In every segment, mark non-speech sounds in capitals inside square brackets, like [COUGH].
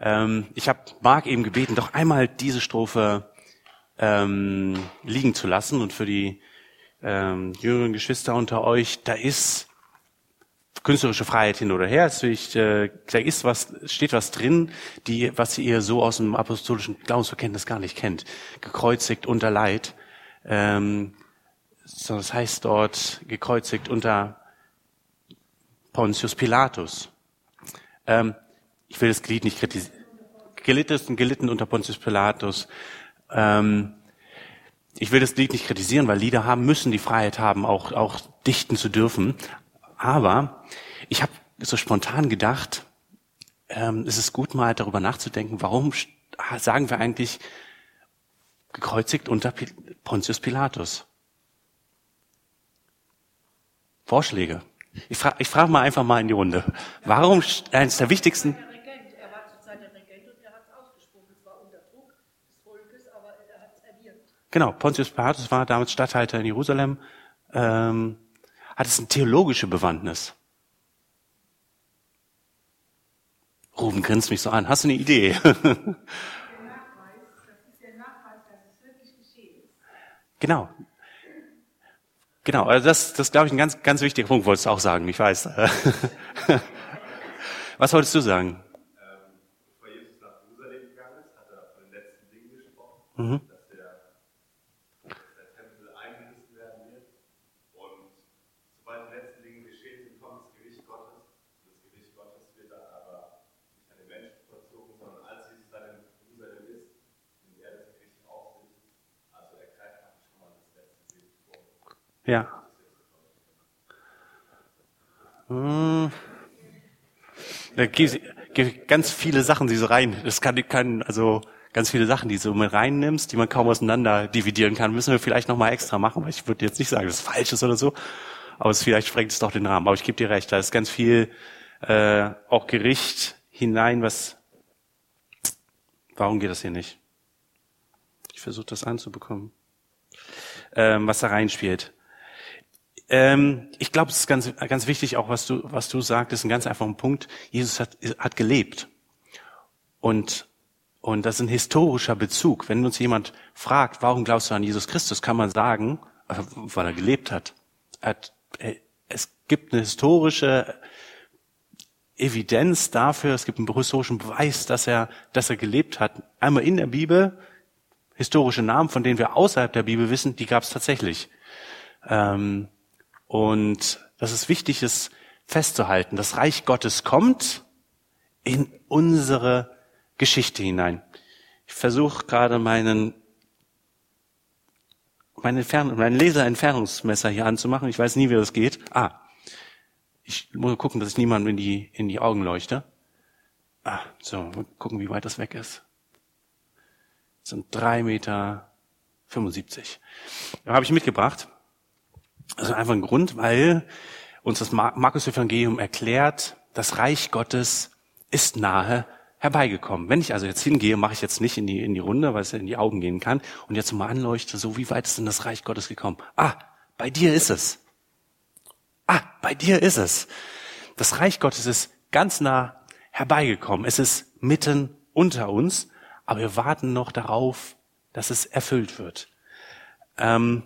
Ähm, ich habe Marc eben gebeten, doch einmal diese Strophe ähm, liegen zu lassen und für die ähm, jüngeren Geschwister unter euch, da ist künstlerische Freiheit hin oder her. Ich, äh, ist was, steht was drin, die, was ihr so aus dem apostolischen Glaubensverkenntnis gar nicht kennt. Gekreuzigt unter Leid. Ähm, so, das heißt dort gekreuzigt unter Pontius Pilatus. Ähm, ich will das Glied nicht kritisieren. Gelitten, gelitten unter Pontius Pilatus. Ähm, ich will das Lied nicht kritisieren, weil Lieder haben müssen die Freiheit haben, auch, auch dichten zu dürfen. Aber ich habe so spontan gedacht, ähm, es ist gut mal darüber nachzudenken, warum sagen wir eigentlich gekreuzigt unter Pontius Pilatus? Vorschläge. Ich frage ich frag mal einfach mal in die Runde. Warum eines der wichtigsten Genau, Pontius Pilatus war damals Statthalter in Jerusalem. Ähm, hat es eine theologische Bewandtnis? Ruben grinst mich so an. Hast du eine Idee? [LAUGHS] genau. Genau, also das, das glaube ich ein ganz, ganz wichtiger Punkt, wolltest du auch sagen, ich weiß. [LAUGHS] Was wolltest du sagen? Ähm, bevor Jesus nach Jerusalem gegangen ist, hat er von den letzten Dingen gesprochen. Ja. Hm. Da gibt ganz viele Sachen, die so rein, das kann, kann, also ganz viele Sachen, die du mit reinnimmst, die man kaum auseinander dividieren kann, müssen wir vielleicht nochmal extra machen, weil ich würde jetzt nicht sagen, dass es falsch ist oder so, aber es vielleicht sprengt es doch den Rahmen. Aber ich gebe dir recht, da ist ganz viel äh, auch Gericht hinein, was warum geht das hier nicht? Ich versuche das anzubekommen. Ähm, was da reinspielt. Ähm, ich glaube, es ist ganz, ganz wichtig, auch was du, was du sagtest, ein ganz einfacher Punkt. Jesus hat, hat gelebt. Und, und das ist ein historischer Bezug. Wenn uns jemand fragt, warum glaubst du an Jesus Christus, kann man sagen, äh, weil er gelebt hat. Er hat äh, es gibt eine historische Evidenz dafür, es gibt einen historischen Beweis, dass er, dass er gelebt hat. Einmal in der Bibel, historische Namen, von denen wir außerhalb der Bibel wissen, die gab es tatsächlich. Ähm, und das ist wichtig, es festzuhalten. Das Reich Gottes kommt in unsere Geschichte hinein. Ich versuche gerade meinen mein, Entfern mein Laserentfernungsmesser hier anzumachen. Ich weiß nie, wie das geht. Ah, ich muss gucken, dass ich niemandem in die, in die Augen leuchte. Ah, so, mal gucken, wie weit das weg ist. Das sind drei Meter. 75. Da habe ich mitgebracht. Also einfach ein Grund, weil uns das Markus-Evangelium erklärt, das Reich Gottes ist nahe herbeigekommen. Wenn ich also jetzt hingehe, mache ich jetzt nicht in die, in die Runde, weil es in die Augen gehen kann, und jetzt mal anleuchte, so wie weit ist denn das Reich Gottes gekommen? Ah, bei dir ist es. Ah, bei dir ist es. Das Reich Gottes ist ganz nah herbeigekommen. Es ist mitten unter uns, aber wir warten noch darauf, dass es erfüllt wird. Ähm,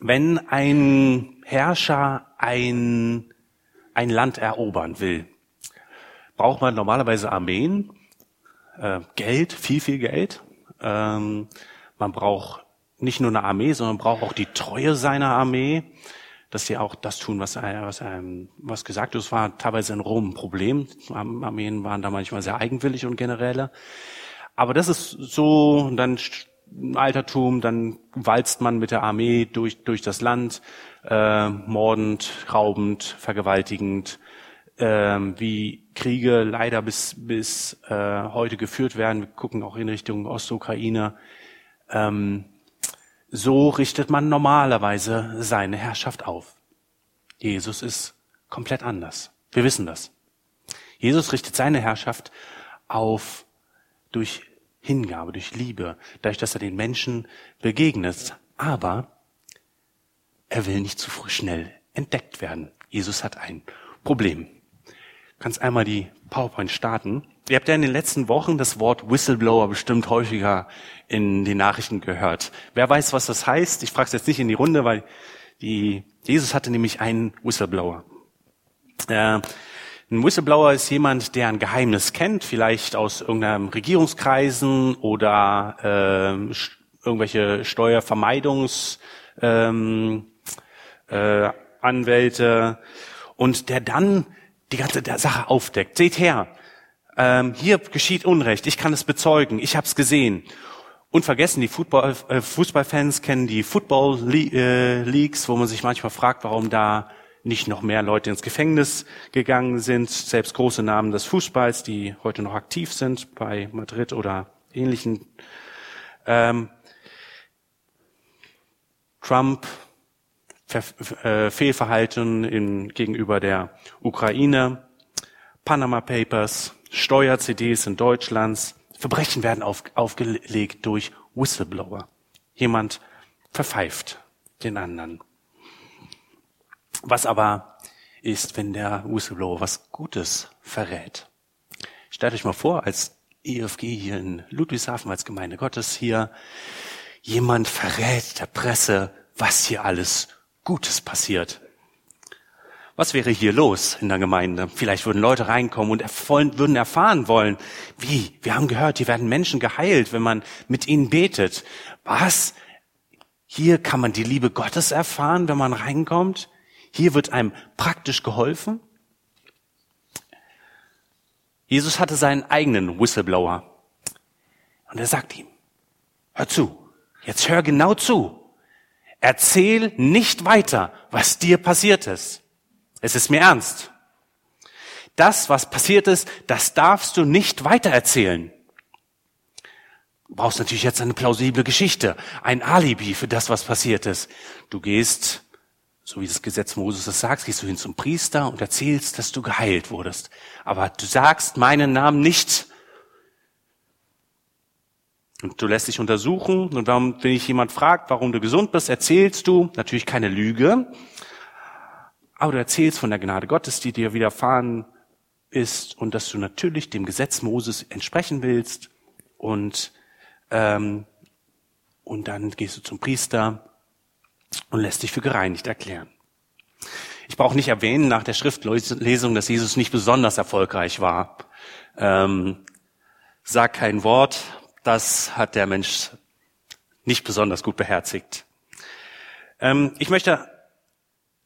wenn ein Herrscher ein, ein Land erobern will, braucht man normalerweise Armeen, äh, Geld, viel, viel Geld. Ähm, man braucht nicht nur eine Armee, sondern braucht auch die Treue seiner Armee, dass sie auch das tun, was, was, was gesagt ist. Es war teilweise in Rom ein Problem. Armeen waren da manchmal sehr eigenwillig und Generäle. Aber das ist so, dann Altertum, dann walzt man mit der Armee durch, durch das Land, äh, mordend, raubend, vergewaltigend, äh, wie Kriege leider bis, bis äh, heute geführt werden. Wir gucken auch in Richtung Ostukraine. Ähm, so richtet man normalerweise seine Herrschaft auf. Jesus ist komplett anders. Wir wissen das. Jesus richtet seine Herrschaft auf durch Hingabe, durch Liebe, dadurch, dass er den Menschen begegnet. Aber er will nicht zu früh schnell entdeckt werden. Jesus hat ein Problem. Du kannst einmal die PowerPoint starten. Ihr habt ja in den letzten Wochen das Wort Whistleblower bestimmt häufiger in den Nachrichten gehört. Wer weiß, was das heißt? Ich frage es jetzt nicht in die Runde, weil die, Jesus hatte nämlich einen Whistleblower. Äh, ein Whistleblower ist jemand, der ein Geheimnis kennt, vielleicht aus irgendeinem Regierungskreisen oder äh, irgendwelche Steuervermeidungs ähm, äh, Anwälte und der dann die ganze Sache aufdeckt. Seht her, ähm, hier geschieht Unrecht, ich kann es bezeugen, ich habe es gesehen. Unvergessen, die Football, äh, Fußballfans kennen die Football äh, Leagues, wo man sich manchmal fragt, warum da nicht noch mehr Leute ins Gefängnis gegangen sind. Selbst große Namen des Fußballs, die heute noch aktiv sind bei Madrid oder ähnlichen. Ähm, Trump, äh, Fehlverhalten in, gegenüber der Ukraine, Panama Papers, Steuer-CDs in Deutschlands. Verbrechen werden auf, aufgelegt durch Whistleblower. Jemand verpfeift den anderen. Was aber ist, wenn der Whistleblower was Gutes verrät? Stellt euch mal vor, als EFG hier in Ludwigshafen, als Gemeinde Gottes hier, jemand verrät der Presse, was hier alles Gutes passiert. Was wäre hier los in der Gemeinde? Vielleicht würden Leute reinkommen und würden erfahren wollen, wie? Wir haben gehört, hier werden Menschen geheilt, wenn man mit ihnen betet. Was? Hier kann man die Liebe Gottes erfahren, wenn man reinkommt? Hier wird einem praktisch geholfen? Jesus hatte seinen eigenen Whistleblower. Und er sagt ihm, hör zu, jetzt hör genau zu. Erzähl nicht weiter, was dir passiert ist. Es ist mir ernst. Das, was passiert ist, das darfst du nicht weitererzählen. Du brauchst natürlich jetzt eine plausible Geschichte, ein Alibi für das, was passiert ist. Du gehst, so wie das Gesetz Moses es sagt, gehst du hin zum Priester und erzählst, dass du geheilt wurdest. Aber du sagst meinen Namen nicht. Und du lässt dich untersuchen und wenn dich jemand fragt, warum du gesund bist, erzählst du natürlich keine Lüge, aber du erzählst von der Gnade Gottes, die dir widerfahren ist und dass du natürlich dem Gesetz Moses entsprechen willst und ähm, und dann gehst du zum Priester und lässt dich für gereinigt erklären. Ich brauche nicht erwähnen nach der Schriftlesung, dass Jesus nicht besonders erfolgreich war. Ähm, sag kein Wort, das hat der Mensch nicht besonders gut beherzigt. Ähm, ich möchte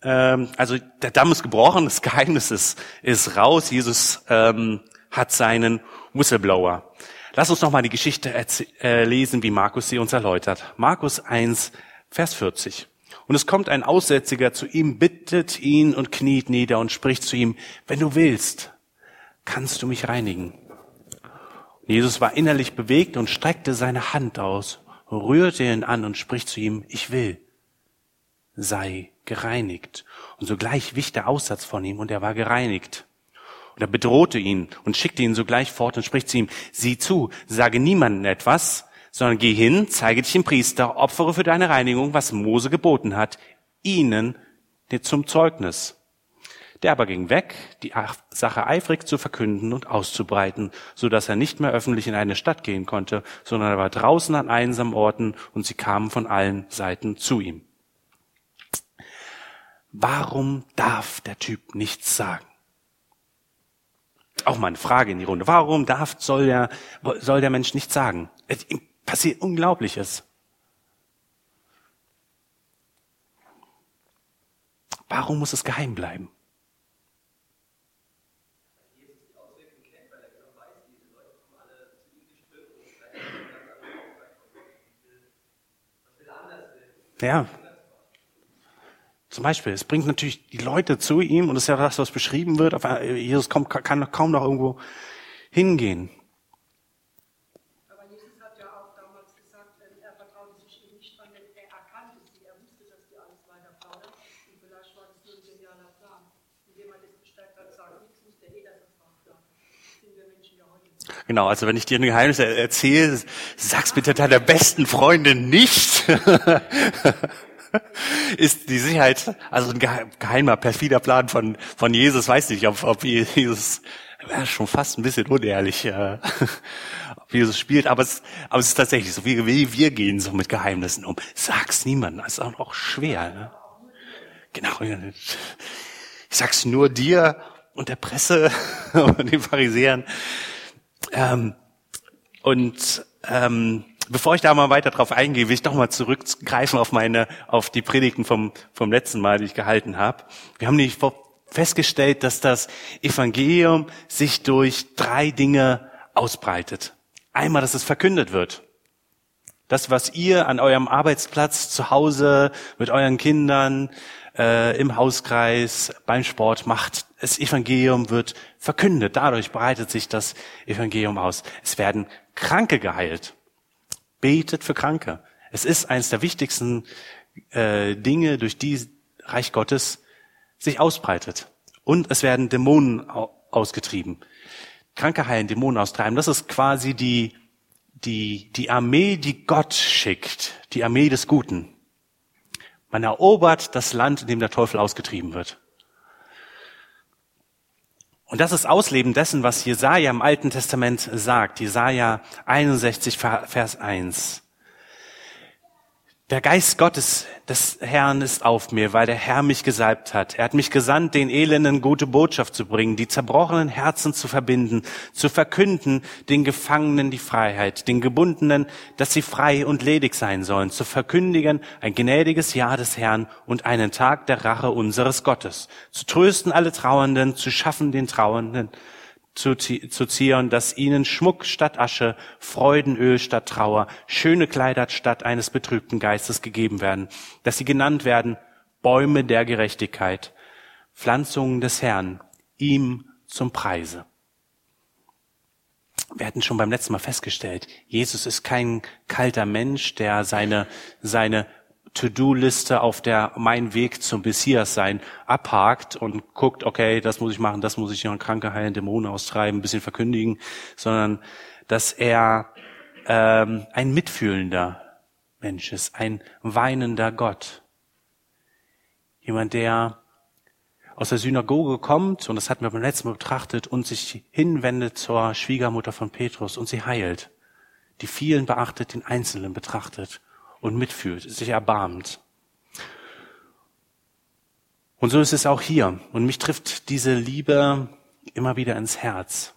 ähm, also der Damm ist gebrochen, das Geheimnis ist, ist raus. Jesus ähm, hat seinen Whistleblower. Lass uns noch mal die Geschichte äh, lesen, wie Markus sie uns erläutert. Markus 1, Vers 40. Und es kommt ein Aussätziger zu ihm, bittet ihn und kniet nieder und spricht zu ihm, wenn du willst, kannst du mich reinigen. Jesus war innerlich bewegt und streckte seine Hand aus, rührte ihn an und spricht zu ihm, ich will, sei gereinigt. Und sogleich wich der Aussatz von ihm und er war gereinigt. Und er bedrohte ihn und schickte ihn sogleich fort und spricht zu ihm, sieh zu, sage niemandem etwas, sondern geh hin, zeige dich dem Priester, opfere für deine Reinigung, was Mose geboten hat, ihnen zum Zeugnis. Der aber ging weg, die Sache eifrig zu verkünden und auszubreiten, so dass er nicht mehr öffentlich in eine Stadt gehen konnte, sondern er war draußen an einsamen Orten und sie kamen von allen Seiten zu ihm. Warum darf der Typ nichts sagen? Auch mal eine Frage in die Runde. Warum darf, soll der, soll der Mensch nichts sagen? Passiert Unglaubliches. Warum muss es geheim bleiben? Ja, zum Beispiel, es bringt natürlich die Leute zu ihm und das ist ja das, was beschrieben wird. Jesus kommt, kann kaum noch irgendwo hingehen. Aber Jesus hat ja auch damals gesagt, er vertraute sich eben nicht an, denn er erkannte sie, er wusste, dass die alles weiter plaudern. Und vielleicht war das nur ein genialer Plan. Und jemand ist bestärkt hat, sagt nichts, wusste eh, dass es war klar. sind wir Menschen ja heute. Genau, also wenn ich dir ein Geheimnis erzähle, sag's bitte deiner besten Freundin nicht. [LAUGHS] ist die Sicherheit, also ein geheimer, perfider Plan von, von Jesus, weiß nicht, ob, ob Jesus wäre schon fast ein bisschen unehrlich, äh, [LAUGHS] wie Jesus spielt, aber es, aber es ist tatsächlich so, wie, wie wir gehen so mit Geheimnissen um. Sag's niemandem, das ist auch, auch schwer. Ne? Genau, ich sag's nur dir und der Presse [LAUGHS] und den Pharisäern. Ähm, und ähm, bevor ich da mal weiter drauf eingehe, will ich doch mal zurückgreifen auf meine, auf die Predigten vom, vom letzten Mal, die ich gehalten habe. Wir haben nämlich festgestellt, dass das Evangelium sich durch drei Dinge ausbreitet. Einmal, dass es verkündet wird. Das, was ihr an eurem Arbeitsplatz, zu Hause, mit euren Kindern, äh, im Hauskreis, beim Sport macht, das Evangelium wird verkündet. Dadurch breitet sich das Evangelium aus. Es werden Kranke geheilt. Betet für Kranke. Es ist eines der wichtigsten äh, Dinge, durch die Reich Gottes sich ausbreitet. Und es werden Dämonen ausgetrieben. Kranke heilen, Dämonen austreiben. Das ist quasi die, die, die Armee, die Gott schickt. Die Armee des Guten. Man erobert das Land, in dem der Teufel ausgetrieben wird. Und das ist Ausleben dessen, was Jesaja im Alten Testament sagt. Jesaja 61, Vers 1. Der Geist Gottes des Herrn ist auf mir, weil der Herr mich gesalbt hat. Er hat mich gesandt, den Elenden gute Botschaft zu bringen, die zerbrochenen Herzen zu verbinden, zu verkünden, den Gefangenen die Freiheit, den Gebundenen, dass sie frei und ledig sein sollen, zu verkündigen ein gnädiges Jahr des Herrn und einen Tag der Rache unseres Gottes, zu trösten alle Trauernden, zu schaffen den Trauernden, zu, zu Zion, dass ihnen Schmuck statt Asche, Freudenöl statt Trauer, schöne Kleider statt eines betrübten Geistes gegeben werden, dass sie genannt werden Bäume der Gerechtigkeit, Pflanzungen des Herrn, ihm zum Preise. Wir hatten schon beim letzten Mal festgestellt, Jesus ist kein kalter Mensch, der seine, seine To-Do-Liste auf der Mein Weg zum Messias sein abhakt und guckt, okay, das muss ich machen, das muss ich noch Kranke heilen, Dämonen austreiben, ein bisschen verkündigen, sondern dass er ähm, ein mitfühlender Mensch ist, ein weinender Gott. Jemand, der aus der Synagoge kommt, und das hatten wir beim letzten Mal betrachtet, und sich hinwendet zur Schwiegermutter von Petrus und sie heilt. Die vielen beachtet, den Einzelnen betrachtet und mitfühlt, sich erbarmt. Und so ist es auch hier. Und mich trifft diese Liebe immer wieder ins Herz.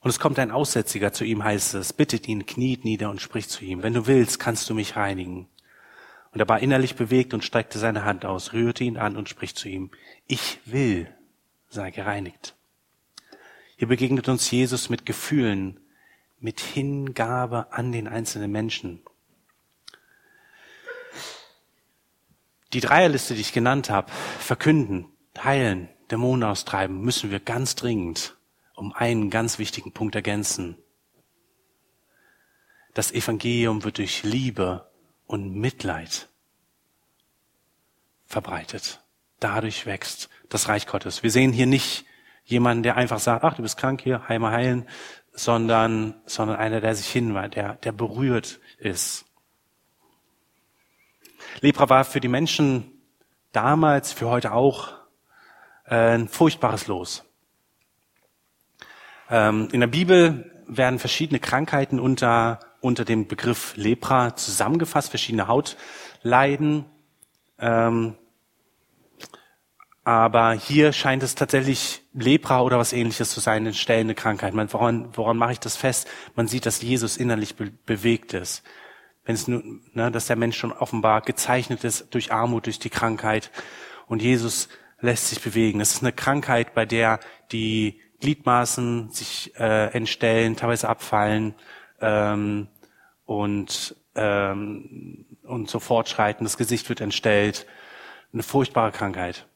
Und es kommt ein Aussätziger zu ihm, heißt es, bittet ihn, kniet nieder und spricht zu ihm, wenn du willst, kannst du mich reinigen. Und er war innerlich bewegt und streckte seine Hand aus, rührte ihn an und spricht zu ihm, ich will, sei gereinigt. Hier begegnet uns Jesus mit Gefühlen, mit Hingabe an den einzelnen Menschen. Die Dreierliste, die ich genannt habe, verkünden, heilen, Dämonen austreiben, müssen wir ganz dringend um einen ganz wichtigen Punkt ergänzen. Das Evangelium wird durch Liebe und Mitleid verbreitet. Dadurch wächst das Reich Gottes. Wir sehen hier nicht jemanden, der einfach sagt, ach, du bist krank hier, heim heilen, sondern, sondern einer, der sich hinweist, der, der berührt ist. Lepra war für die Menschen damals, für heute auch, äh, ein furchtbares Los. Ähm, in der Bibel werden verschiedene Krankheiten unter, unter dem Begriff Lepra zusammengefasst, verschiedene Hautleiden. Ähm, aber hier scheint es tatsächlich Lepra oder was ähnliches zu sein, eine stellende Krankheit. Man, woran, woran mache ich das fest? Man sieht, dass Jesus innerlich be bewegt ist. Wenn es nur, ne, dass der Mensch schon offenbar gezeichnet ist durch Armut, durch die Krankheit. Und Jesus lässt sich bewegen. Es ist eine Krankheit, bei der die Gliedmaßen sich äh, entstellen, teilweise abfallen ähm, und, ähm, und so fortschreiten. Das Gesicht wird entstellt. Eine furchtbare Krankheit.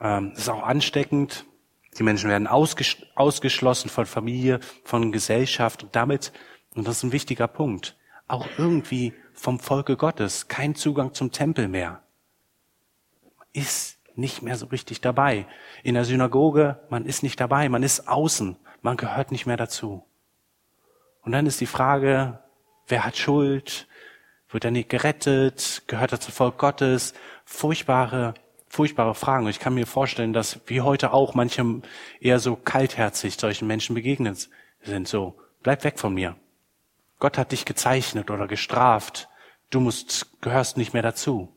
Ähm, ist auch ansteckend. Die Menschen werden ausges ausgeschlossen von Familie, von Gesellschaft und damit, und das ist ein wichtiger Punkt, auch irgendwie vom Volke Gottes kein Zugang zum Tempel mehr. Ist nicht mehr so richtig dabei. In der Synagoge, man ist nicht dabei, man ist außen, man gehört nicht mehr dazu. Und dann ist die Frage, wer hat Schuld? Wird er nicht gerettet? Gehört er zum Volk Gottes? Furchtbare furchtbare Fragen. Ich kann mir vorstellen, dass wie heute auch manche eher so kaltherzig solchen Menschen begegnet sind. So, bleib weg von mir. Gott hat dich gezeichnet oder gestraft. Du musst, gehörst nicht mehr dazu.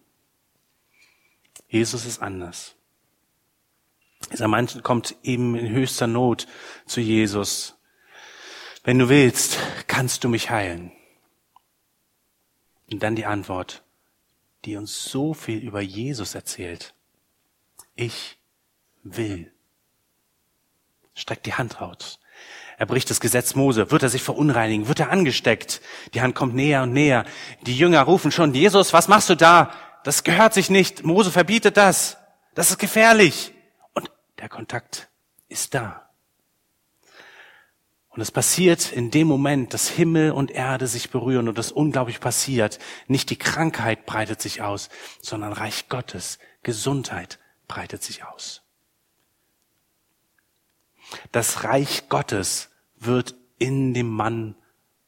Jesus ist anders. Dieser Mann kommt eben in höchster Not zu Jesus. Wenn du willst, kannst du mich heilen. Und dann die Antwort, die uns so viel über Jesus erzählt. Ich will. Streckt die Hand raus. Er bricht das Gesetz Mose. Wird er sich verunreinigen? Wird er angesteckt? Die Hand kommt näher und näher. Die Jünger rufen schon, Jesus, was machst du da? Das gehört sich nicht. Mose verbietet das. Das ist gefährlich. Und der Kontakt ist da. Und es passiert in dem Moment, dass Himmel und Erde sich berühren und das unglaublich passiert. Nicht die Krankheit breitet sich aus, sondern Reich Gottes, Gesundheit breitet sich aus. Das Reich Gottes wird in dem Mann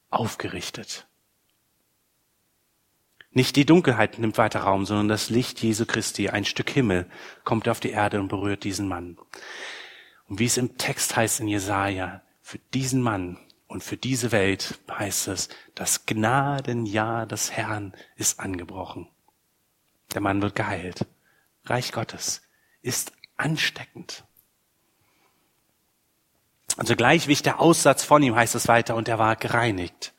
aufgerichtet. Nicht die Dunkelheit nimmt weiter Raum, sondern das Licht Jesu Christi, ein Stück Himmel, kommt auf die Erde und berührt diesen Mann. Und wie es im Text heißt in Jesaja, für diesen Mann und für diese Welt heißt es, das Gnadenjahr des Herrn ist angebrochen. Der Mann wird geheilt. Reich Gottes ist ansteckend. Und sogleich wich der Aussatz von ihm, heißt es weiter, und er war gereinigt.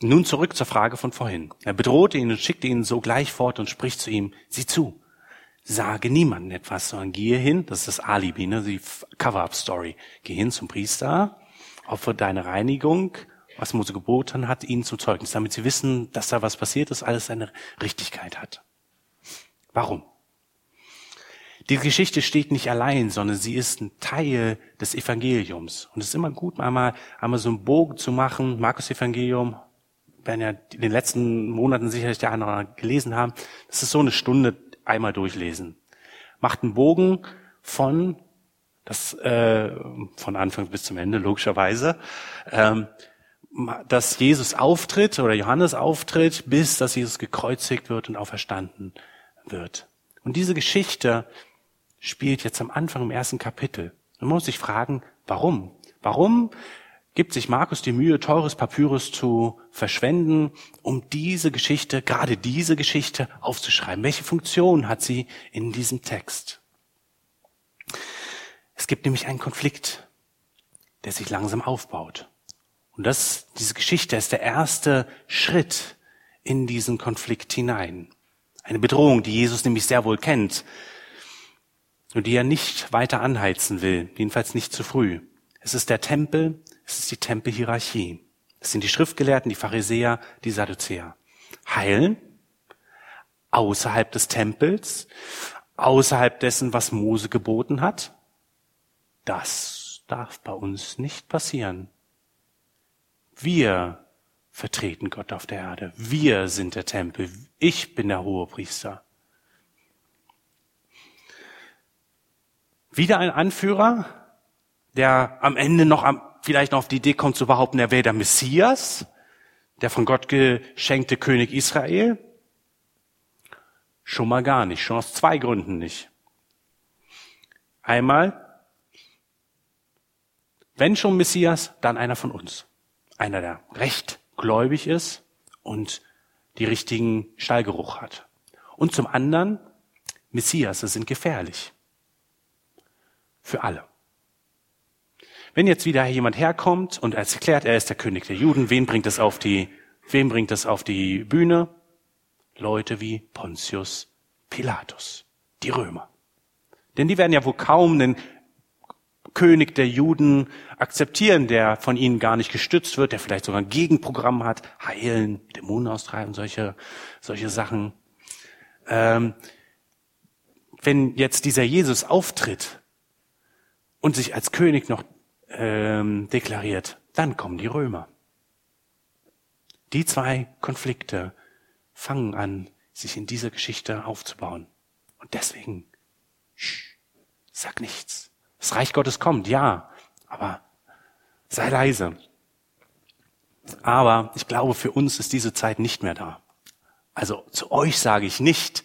Nun zurück zur Frage von vorhin. Er bedrohte ihn und schickte ihn sogleich fort und spricht zu ihm, sieh zu, sage niemandem etwas, sondern gehe hin, das ist das Alibi, ne, die Cover-up-Story. Geh hin zum Priester, opfer deine Reinigung, was Mose geboten hat, ihnen zum Zeugnis, damit sie wissen, dass da was passiert ist, alles seine Richtigkeit hat. Warum? Die Geschichte steht nicht allein, sondern sie ist ein Teil des Evangeliums. Und es ist immer gut, einmal, einmal so einen Bogen zu machen. Markus Evangelium, werden ja in den letzten Monaten sicherlich der andere gelesen haben. Das ist so eine Stunde einmal durchlesen. Macht einen Bogen von, das, äh, von Anfang bis zum Ende, logischerweise, ähm, dass Jesus auftritt oder Johannes auftritt, bis dass Jesus gekreuzigt wird und auferstanden wird. Und diese Geschichte spielt jetzt am Anfang im ersten Kapitel. Man muss sich fragen, warum? Warum gibt sich Markus die Mühe, teures Papyrus zu verschwenden, um diese Geschichte, gerade diese Geschichte aufzuschreiben? Welche Funktion hat sie in diesem Text? Es gibt nämlich einen Konflikt, der sich langsam aufbaut. Und das, diese Geschichte ist der erste Schritt in diesen Konflikt hinein. Eine Bedrohung, die Jesus nämlich sehr wohl kennt und die er nicht weiter anheizen will, jedenfalls nicht zu früh. Es ist der Tempel, es ist die Tempelhierarchie. Es sind die Schriftgelehrten, die Pharisäer, die Sadduzäer. Heilen außerhalb des Tempels, außerhalb dessen, was Mose geboten hat. Das darf bei uns nicht passieren. Wir vertreten Gott auf der Erde. Wir sind der Tempel. Ich bin der hohe Priester. Wieder ein Anführer, der am Ende noch am, vielleicht noch auf die Idee kommt zu behaupten, er wäre der Messias, der von Gott geschenkte König Israel. Schon mal gar nicht, schon aus zwei Gründen nicht. Einmal, wenn schon Messias, dann einer von uns. Einer, der recht gläubig ist und die richtigen Stallgeruch hat. Und zum anderen, Messias sind gefährlich. Für alle. Wenn jetzt wieder jemand herkommt und erklärt, er ist der König der Juden, wen bringt es auf die, wen bringt es auf die Bühne? Leute wie Pontius Pilatus, die Römer. Denn die werden ja wohl kaum den König der Juden akzeptieren, der von ihnen gar nicht gestützt wird, der vielleicht sogar ein Gegenprogramm hat, heilen, Dämonen austreiben, solche, solche Sachen. Ähm, wenn jetzt dieser Jesus auftritt und sich als König noch ähm, deklariert, dann kommen die Römer. Die zwei Konflikte fangen an, sich in dieser Geschichte aufzubauen. Und deswegen, shh, sag nichts. Das Reich Gottes kommt, ja, aber sei leise. Aber ich glaube, für uns ist diese Zeit nicht mehr da. Also zu euch sage ich nicht,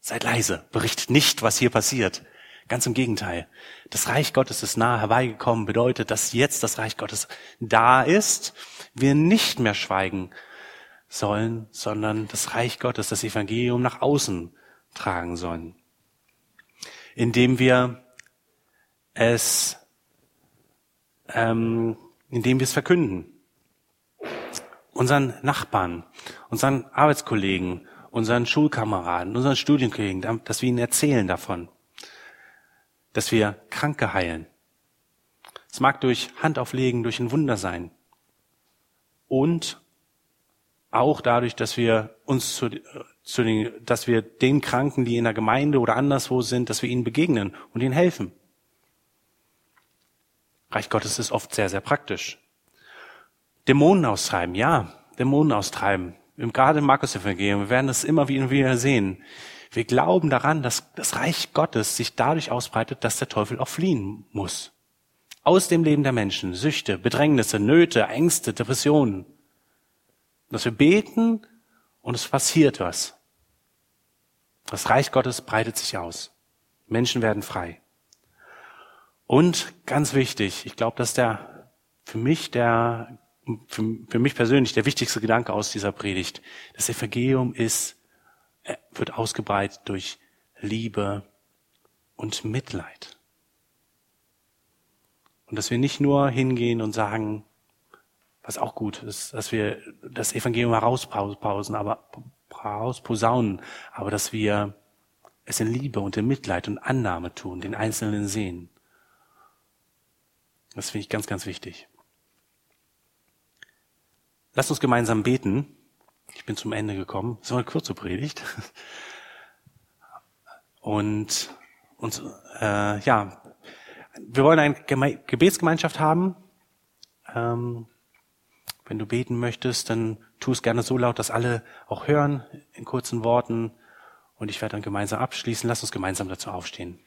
seid leise, berichtet nicht, was hier passiert. Ganz im Gegenteil. Das Reich Gottes ist nahe herbeigekommen, bedeutet, dass jetzt das Reich Gottes da ist, wir nicht mehr schweigen sollen, sondern das Reich Gottes, das Evangelium nach außen tragen sollen. Indem wir es, ähm, indem wir es verkünden. Unseren Nachbarn, unseren Arbeitskollegen, unseren Schulkameraden, unseren Studienkollegen, dass wir ihnen erzählen davon dass wir Kranke heilen. Es mag durch Handauflegen, durch ein Wunder sein. Und auch dadurch, dass wir uns zu, zu den, dass wir den Kranken, die in der Gemeinde oder anderswo sind, dass wir ihnen begegnen und ihnen helfen. Reich Gottes ist oft sehr, sehr praktisch. Dämonen austreiben, ja, Dämonen austreiben. Gerade im Markus-Evangelium, wir werden das immer wieder sehen. Wir glauben daran, dass das Reich Gottes sich dadurch ausbreitet, dass der Teufel auch fliehen muss. Aus dem Leben der Menschen, Süchte, Bedrängnisse, Nöte, Ängste, Depressionen. Dass wir beten und es passiert was. Das Reich Gottes breitet sich aus. Menschen werden frei. Und ganz wichtig, ich glaube, dass der für mich der für, für mich persönlich der wichtigste Gedanke aus dieser Predigt. Das Evangelium ist wird ausgebreitet durch Liebe und Mitleid. Und dass wir nicht nur hingehen und sagen, was auch gut ist, dass wir das Evangelium herauspausen, aber herausposaunen, aber dass wir es in Liebe und in Mitleid und Annahme tun, den Einzelnen sehen. Das finde ich ganz, ganz wichtig. Lasst uns gemeinsam beten. Ich bin zum Ende gekommen. Das war eine kurze Predigt. Und, und äh, ja, wir wollen eine Geme Gebetsgemeinschaft haben. Ähm, wenn du beten möchtest, dann tu es gerne so laut, dass alle auch hören in kurzen Worten. Und ich werde dann gemeinsam abschließen. Lass uns gemeinsam dazu aufstehen.